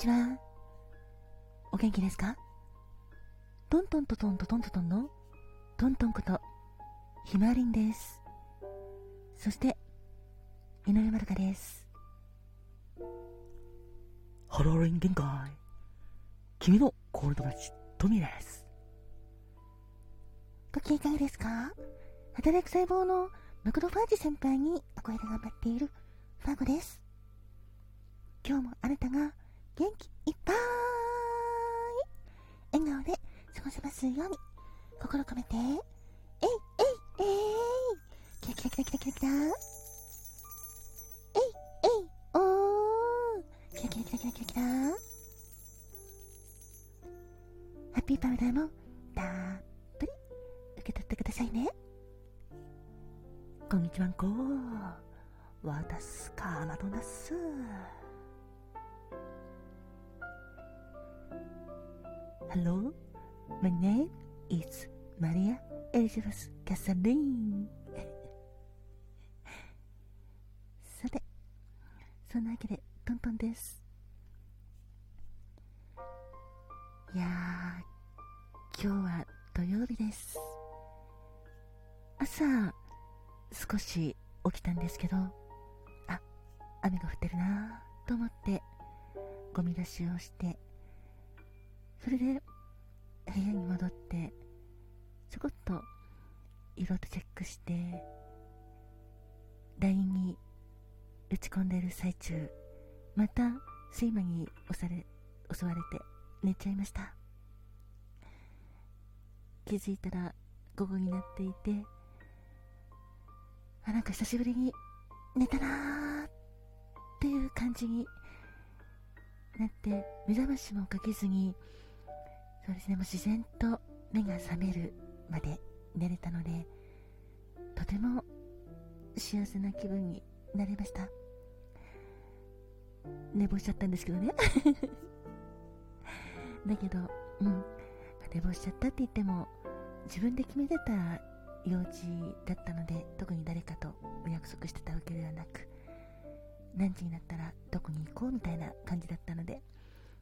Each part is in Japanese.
ちは。お元気ですか？トントントトントトントトンのトントンことひまわりんです。そして、井上まるかです。ハローリン限界。君のコールドマッチ、トミーです。ご機嫌いかがですか？働く細胞のマクロファージ先輩にお声で頑張っているファゴです。今日もあなたが元気いっぱい。笑顔で過ごせますように。心込めて。えいえいえい。キラキラキラキラキラキラえいえいおーキラキラキラキラキラキラハッピーパウダーもたっぷり受け取ってくださいねこんにちはんこ私かなとなす。Hello, my name is Maria Elizabeth Casarin さて、そんなわけでトントンです。いやー、今日は土曜日です。朝、少し起きたんですけど、あ、雨が降ってるなーと思って、ゴミ出しをして、それで部屋に戻ってちょこっと色とチェックして LINE に打ち込んでる最中また睡魔に押され襲われて寝ちゃいました。気づいたら午後になっていてあなんか久しぶりに寝たなーっていう感じになって目覚ましもかけずにそうですね、もう自然と目が覚めるまで寝れたので、とても幸せな気分になりました。寝坊しちゃったんですけどね。だけど、うん、寝坊しちゃったって言っても、自分で決めてた用事だったので、特に誰かとお約束してたわけではなく、何時になったらどこに行こうみたいな感じだったので、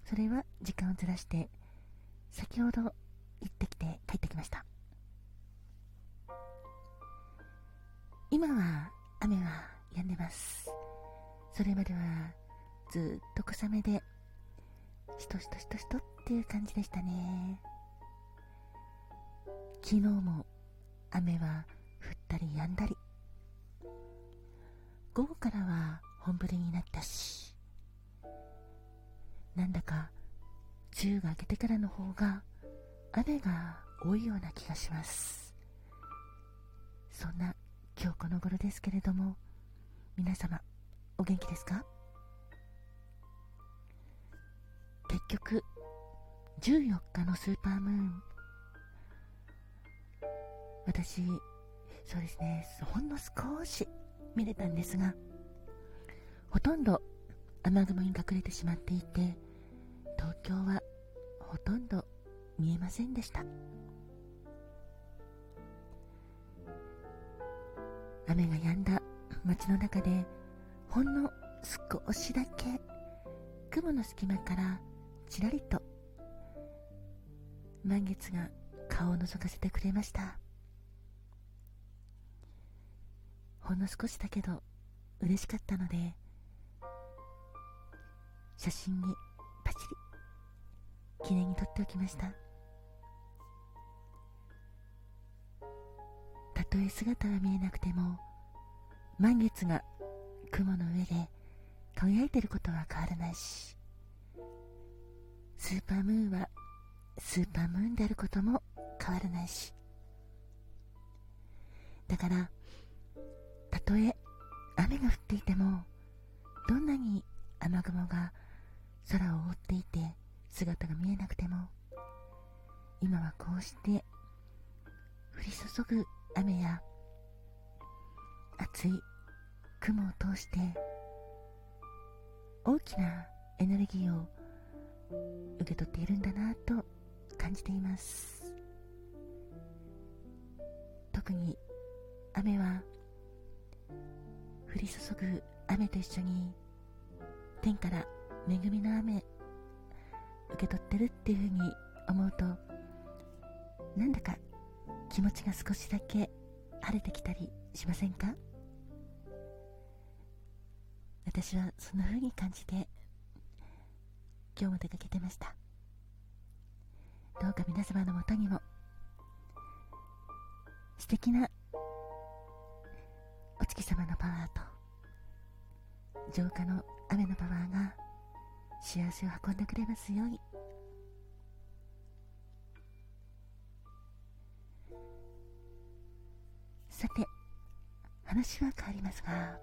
それは時間をずらして先ほど行ってきて帰ってきました。今は雨は止んでます。それまではずっと小雨でしとしとしとしとっていう感じでしたね。昨日も雨は降ったり止んだり。午後からは本降りになったし。なんだか梅雨が明けてからの方が雨が多いような気がします。そんな今日この頃ですけれども皆様お元気ですか？結局14日のスーパームーン。私そうですねほんの少し見れたんですがほとんど雨雲に隠れてしまっていて東京はほとんど見えませんでした。雨が止んだ街の中でほんの少しだけ雲の隙間からちらりと満月が顔を覗かせてくれました。ほんの少しだけど嬉しかったので写真に記念に撮っておきました。たとえ姿は見えなくても満月が雲の上で輝いてることは変わらないしスーパームーンはスーパームーンであることも変わらないし。だからたとえ雨が降っていてもどんなに雨雲が空を覆っていて姿が見えなくても今はこうして降り注ぐ雨や熱い雲を通して大きなエネルギーを受け取っているんだなと感じています。特に雨は降り注ぐ雨と一緒に天から恵みの雨受け取ってるっていうふうに思うとなんだか気持ちが少しだけ晴れてきたりしませんか？私はそんな風に感じて今日も出かけてました。どうか皆様のもとにも素敵なお月様のパワーと浄化の雨のパワーが幸せを運んでくれますように。さて話は変わりますが。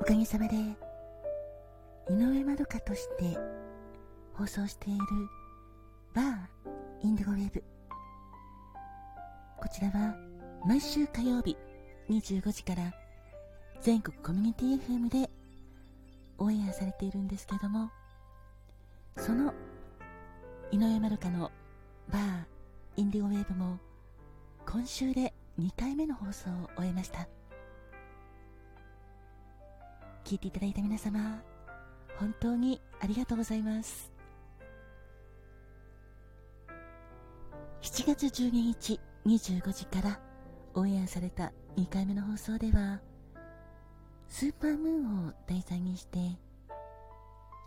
おかげさまで井上まどかとして放送しているバーインディゴウェブ。こちらは毎週火曜日25時から全国コミュニティ FM でオンエアされているんですけどもその井上まどかのバーインディゴウェーブも今週で2回目の放送を終えました。聞いていただいた皆様本当にありがとうございます。7月12日25時からオンエアされた2回目の放送ではスーパームーンを題材にして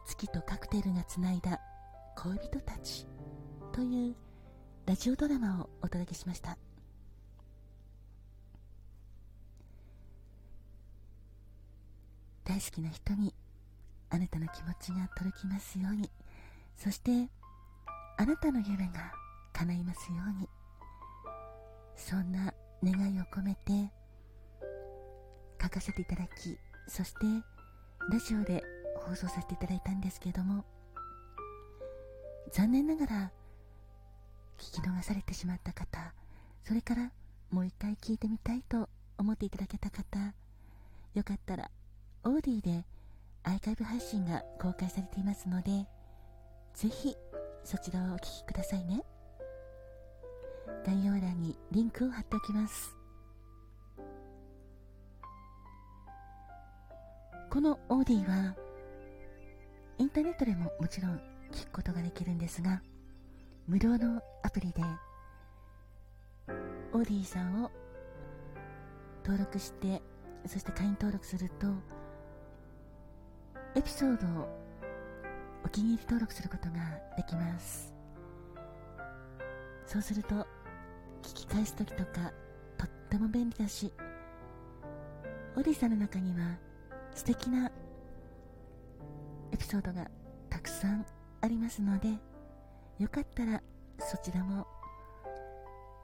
月とカクテルがつないだ恋人たちというラジオドラマをお届けしました。大好きな人にあなたの気持ちが届きますようにそしてあなたの夢が叶いますようにそんな願いを込めて書かせていただきそしてラジオで放送させていただいたんですけども残念ながら聞き逃されてしまった方それからもう一回聞いてみたいと思っていただけた方よかったらオーディでアーカイブ配信が公開されていますのでぜひそちらをお聴きくださいね。概要欄にリンクを貼っておきます。このオーディはインターネットでももちろん聞くことができるんですが無料のアプリでオーディさんを登録してそして会員登録するとエピソードをお気に入り登録することができます。そうすると聞き返す時とかとっても便利だしオーディさんの中には素敵なエピソードがたくさんありますのでよかったらそちらも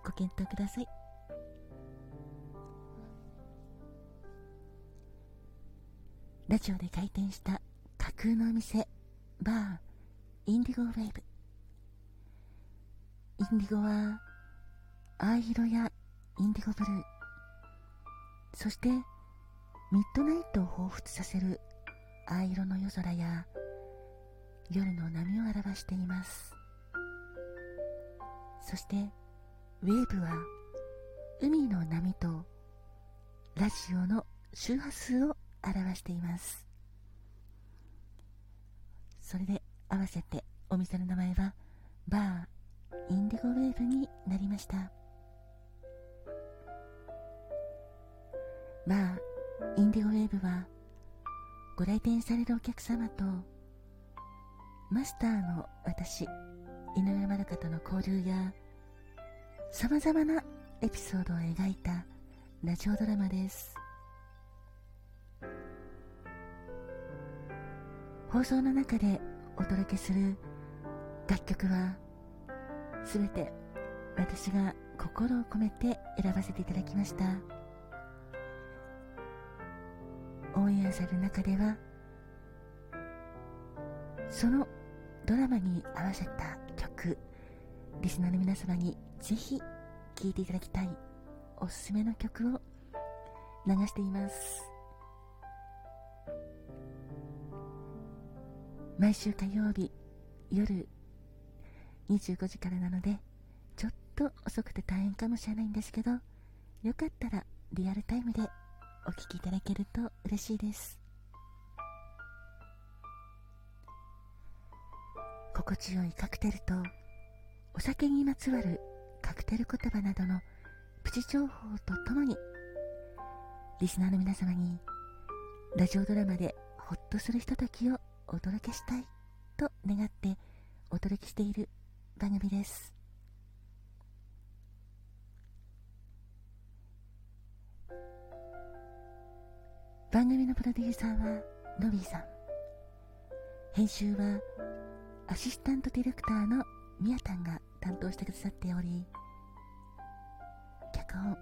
ご検討ください。ラジオで開店した架空のお店バーインディゴウェーブインディゴは藍色やインディゴブルー。そしてミッドナイトを彷彿させる藍色の夜空や夜の波を表しています。そしてウェーブは海の波とラジオの周波数を表しています。それで合わせてお店の名前はバーインディゴウェーブになりました。バーインディゴウェーブはご来店されるお客様とマスターの私井上まどかとの交流やさまざまなエピソードを描いたラジオドラマです。放送の中でお届けする楽曲はすべて私が心を込めて選ばせていただきました。オンエアされる中ではそのドラマに合わせた曲リスナーの皆様にぜひ聴いていただきたいおすすめの曲を流しています。毎週火曜日夜25時からなのでちょっと遅くて大変かもしれないんですけどよかったらリアルタイムでお聴きいただけると嬉しいです。心地よいカクテルとお酒にまつわるカクテル言葉などのプチ情報とともにリスナーの皆様にラジオドラマでホッとするひとときをお届けしたいと願ってお届けしている番組です。番組のプロデューサーはノビーさん。編集はアシスタントディレクターのミヤタンが担当してくださっており脚本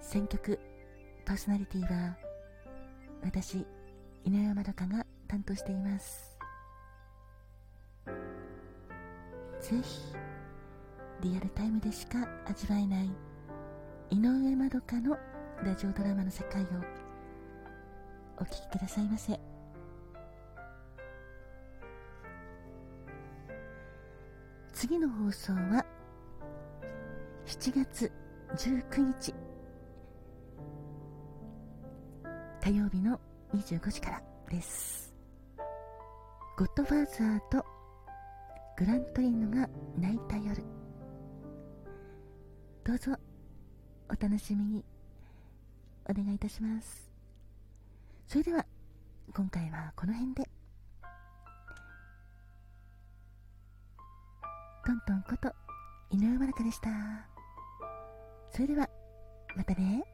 選曲パーソナリティは私井上まどかが担当しています。ぜひリアルタイムでしか味わえない井上まどかのラジオドラマの世界をお聴きくださいませ。次の放送は7月19日。火曜日の25時からです。ゴッドファーザーとグラントリノが泣いた夜。どうぞお楽しみに。お願いいたします。それでは今回はこの辺で。トントンこと井上まるかでした。それではまたね。